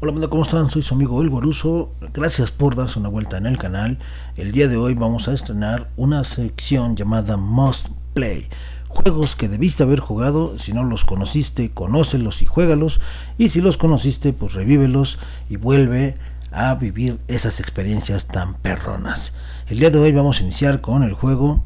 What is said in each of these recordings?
Hola banda, ¿cómo están? Soy su amigo El Boruso. Gracias por darse una vuelta en el canal. El día de hoy vamos a estrenar una sección llamada Must Play. Juegos que debiste haber jugado, si no los conociste, conócelos y juégalos. Y si los conociste, pues revívelos y vuelve a vivir esas experiencias tan perronas. El día de hoy vamos a iniciar con el juego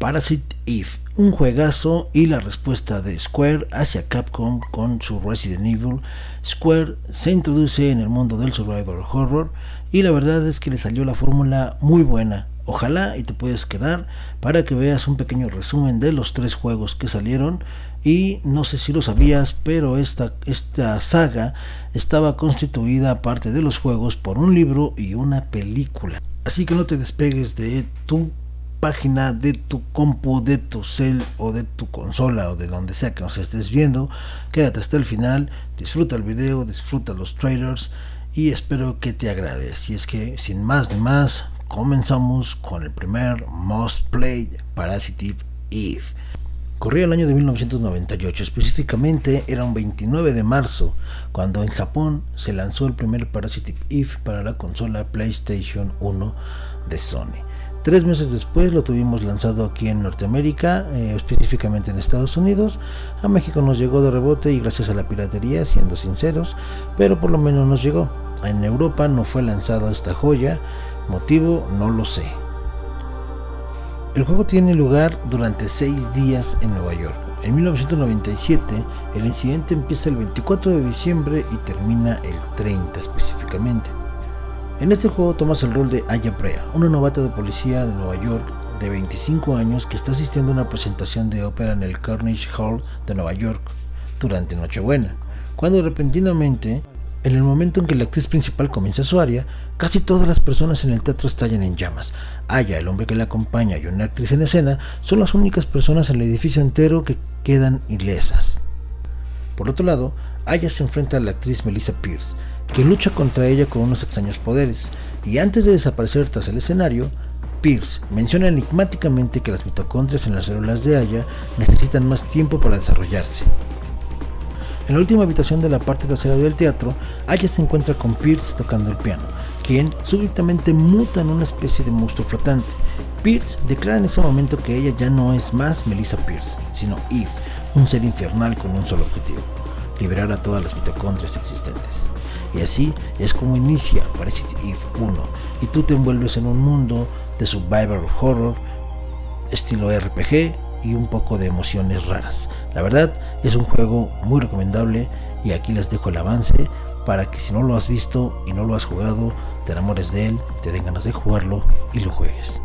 Parasite Eve, un juegazo y la respuesta de Square hacia Capcom con su Resident Evil. Square se introduce en el mundo del survival horror y la verdad es que le salió la fórmula muy buena. Ojalá y te puedes quedar para que veas un pequeño resumen de los tres juegos que salieron y no sé si lo sabías, pero esta, esta saga estaba constituida aparte de los juegos por un libro y una película. Así que no te despegues de tu página de tu compu, de tu cel o de tu consola o de donde sea que nos estés viendo. Quédate hasta el final, disfruta el video, disfruta los trailers y espero que te agrade. Así es que sin más ni más, comenzamos con el primer Most Played Parasitive Eve. Corría el año de 1998, específicamente era un 29 de marzo, cuando en Japón se lanzó el primer Parasitive Eve para la consola PlayStation 1 de Sony. Tres meses después lo tuvimos lanzado aquí en Norteamérica, eh, específicamente en Estados Unidos. A México nos llegó de rebote y gracias a la piratería, siendo sinceros, pero por lo menos nos llegó. En Europa no fue lanzada esta joya, motivo no lo sé. El juego tiene lugar durante seis días en Nueva York. En 1997, el incidente empieza el 24 de diciembre y termina el 30 específicamente. En este juego tomas el rol de Aya Brea, una novata de policía de Nueva York de 25 años que está asistiendo a una presentación de ópera en el Carnegie Hall de Nueva York durante Nochebuena, cuando repentinamente, en el momento en que la actriz principal comienza su área, casi todas las personas en el teatro estallan en llamas. Aya, el hombre que la acompaña y una actriz en escena son las únicas personas en el edificio entero que quedan ilesas. Por otro lado, Aya se enfrenta a la actriz Melissa Pierce, que lucha contra ella con unos extraños poderes, y antes de desaparecer tras el escenario, Pierce menciona enigmáticamente que las mitocondrias en las células de Aya necesitan más tiempo para desarrollarse. En la última habitación de la parte trasera del teatro, Aya se encuentra con Pierce tocando el piano, quien súbitamente muta en una especie de monstruo flotante. Pierce declara en ese momento que ella ya no es más Melissa Pierce, sino Eve, un ser infernal con un solo objetivo, liberar a todas las mitocondrias existentes. Y así es como inicia Parasite Eve 1 y tú te envuelves en un mundo de survival horror, estilo RPG y un poco de emociones raras. La verdad es un juego muy recomendable y aquí les dejo el avance para que si no lo has visto y no lo has jugado, te enamores de él, te den ganas de jugarlo y lo juegues.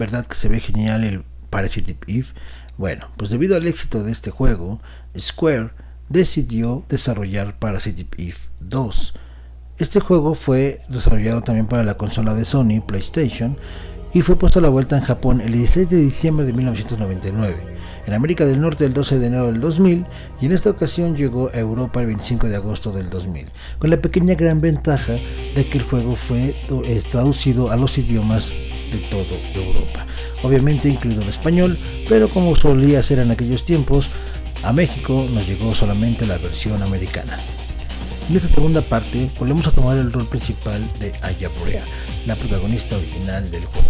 ¿Verdad que se ve genial el Parasitic Eve? Bueno, pues debido al éxito de este juego, Square decidió desarrollar Parasitic Eve 2. Este juego fue desarrollado también para la consola de Sony PlayStation y fue puesto a la vuelta en Japón el 16 de diciembre de 1999. En América del Norte el 12 de enero del 2000 y en esta ocasión llegó a Europa el 25 de agosto del 2000, con la pequeña gran ventaja de que el juego fue traducido a los idiomas de todo Europa, obviamente incluido el español, pero como solía ser en aquellos tiempos, a México nos llegó solamente la versión americana. En esta segunda parte volvemos a tomar el rol principal de Aya Borea, la protagonista original del juego.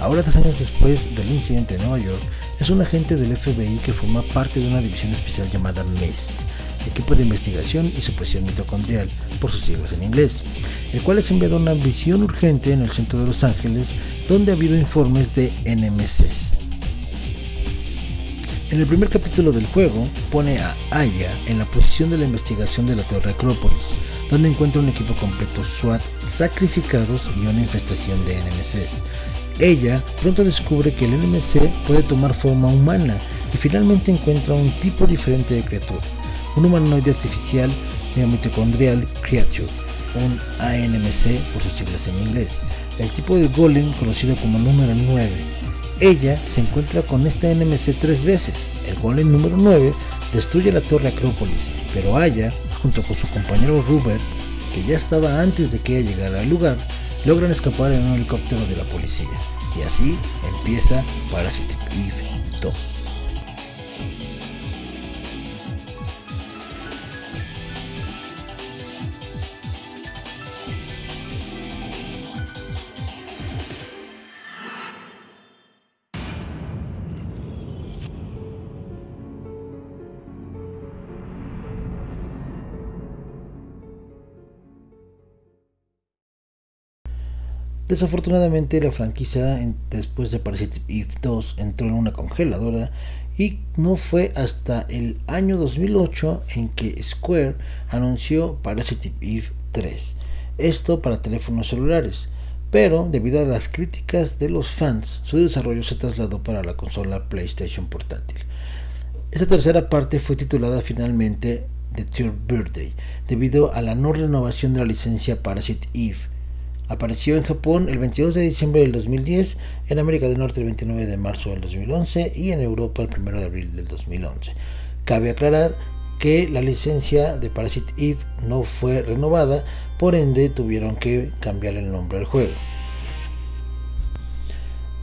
Ahora, tres años después del incidente en Nueva York, es un agente del FBI que forma parte de una división especial llamada MIST, Equipo de Investigación y Supresión Mitocondrial, por sus siglas en inglés, el cual es enviado a una visión urgente en el centro de Los Ángeles, donde ha habido informes de NMCs. En el primer capítulo del juego pone a Aya en la posición de la investigación de la Torre Acrópolis, donde encuentra un equipo completo SWAT sacrificados y una infestación de NMCs. Ella pronto descubre que el NMC puede tomar forma humana y finalmente encuentra un tipo diferente de criatura, un humanoide artificial neomitocondrial creature, un ANMC por sus siglas en inglés, el tipo de golem conocido como número 9 ella se encuentra con este NMC tres veces. El golem número 9 destruye la torre Acrópolis, pero Aya, junto con su compañero Rupert, que ya estaba antes de que ella llegara al lugar, logran escapar en un helicóptero de la policía. Y así empieza Parasite Eve 2. Desafortunadamente la franquicia después de Parasite Eve 2 entró en una congeladora y no fue hasta el año 2008 en que Square anunció Parasite Eve 3, esto para teléfonos celulares, pero debido a las críticas de los fans, su desarrollo se trasladó para la consola PlayStation portátil. Esta tercera parte fue titulada finalmente The Third Birthday, debido a la no renovación de la licencia Parasite Eve, Apareció en Japón el 22 de diciembre del 2010, en América del Norte el 29 de marzo del 2011 y en Europa el 1 de abril del 2011. Cabe aclarar que la licencia de Parasite Eve no fue renovada, por ende tuvieron que cambiar el nombre al juego.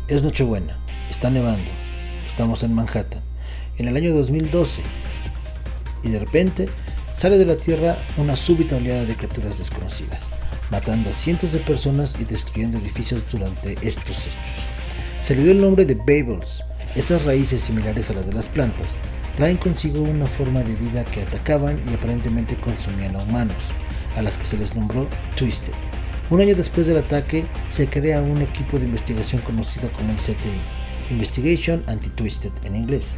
Es Nochebuena, está nevando, estamos en Manhattan, en el año 2012, y de repente sale de la Tierra una súbita oleada de criaturas desconocidas matando a cientos de personas y destruyendo edificios durante estos hechos. Se le dio el nombre de Babels. Estas raíces similares a las de las plantas traen consigo una forma de vida que atacaban y aparentemente consumían a humanos, a las que se les nombró Twisted. Un año después del ataque, se crea un equipo de investigación conocido como el CTI, Investigation Anti-Twisted en inglés.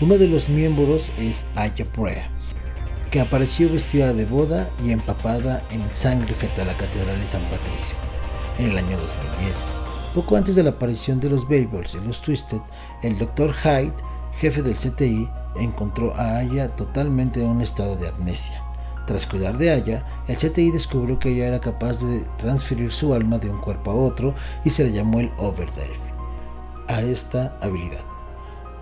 Uno de los miembros es Aya Brea, que apareció vestida de boda y empapada en sangre frente a la Catedral de San Patricio en el año 2010. Poco antes de la aparición de los Babels y los Twisted, el Dr. Hyde, jefe del CTI, encontró a Aya totalmente en un estado de amnesia. Tras cuidar de Aya, el CTI descubrió que ella era capaz de transferir su alma de un cuerpo a otro y se le llamó el Overdrive a esta habilidad.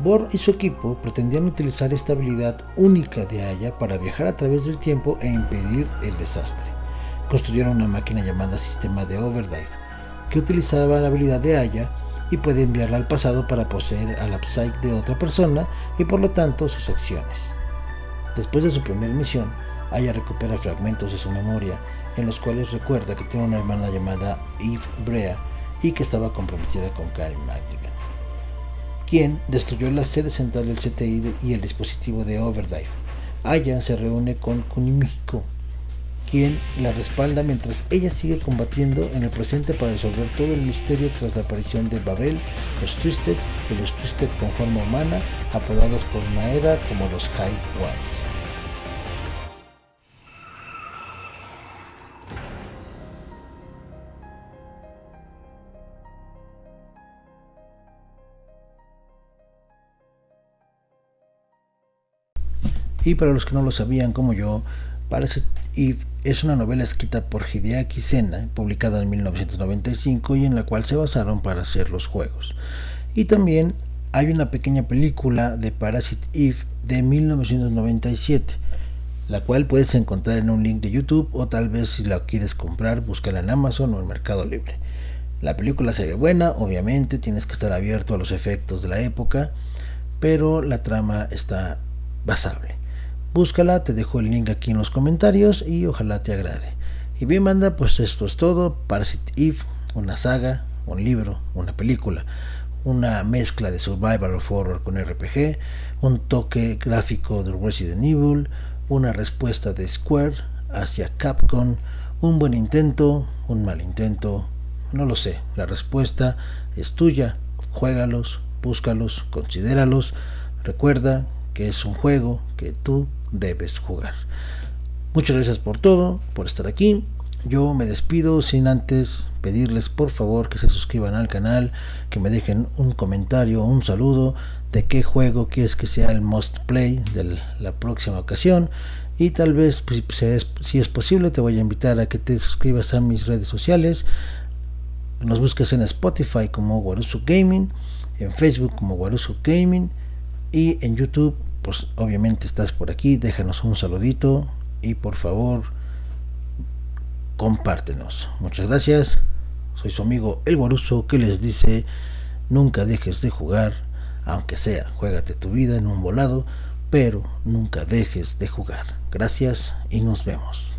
Bohr y su equipo pretendían utilizar esta habilidad única de Aya para viajar a través del tiempo e impedir el desastre. Construyeron una máquina llamada Sistema de Overdrive, que utilizaba la habilidad de Aya y puede enviarla al pasado para poseer a la psyche de otra persona y por lo tanto sus acciones. Después de su primera misión, Aya recupera fragmentos de su memoria en los cuales recuerda que tiene una hermana llamada Eve Brea y que estaba comprometida con Karen Magnigan quien destruyó la sede central del CTI y el dispositivo de Overdrive. Aya se reúne con Kunimiko, quien la respalda mientras ella sigue combatiendo en el presente para resolver todo el misterio tras la aparición de Babel, los Twisted y los Twisted con forma humana, apodados por Maeda como los High Ones. Y para los que no lo sabían como yo, Parasite Eve es una novela escrita por Hideaki Sena, publicada en 1995 y en la cual se basaron para hacer los juegos. Y también hay una pequeña película de Parasite Eve de 1997, la cual puedes encontrar en un link de YouTube o tal vez si la quieres comprar, búscala en Amazon o en Mercado Libre. La película se ve buena, obviamente, tienes que estar abierto a los efectos de la época, pero la trama está basable. Búscala, te dejo el link aquí en los comentarios y ojalá te agrade. Y bien, manda, pues esto es todo. Parasite Eve, una saga, un libro, una película, una mezcla de survival of horror con RPG, un toque gráfico de Resident Evil, una respuesta de Square hacia Capcom, un buen intento, un mal intento, no lo sé. La respuesta es tuya. Juégalos, búscalos, considéralos. Recuerda que es un juego que tú debes jugar. Muchas gracias por todo, por estar aquí. Yo me despido sin antes pedirles por favor que se suscriban al canal, que me dejen un comentario, un saludo de qué juego quieres que sea el must play de la próxima ocasión y tal vez si es posible te voy a invitar a que te suscribas a mis redes sociales nos busques en Spotify como Guaruso Gaming, en Facebook como Guaruso Gaming y en YouTube, pues obviamente estás por aquí, déjanos un saludito y por favor compártenos. Muchas gracias. Soy su amigo El Guaruso que les dice, nunca dejes de jugar, aunque sea, juégate tu vida en un volado, pero nunca dejes de jugar. Gracias y nos vemos.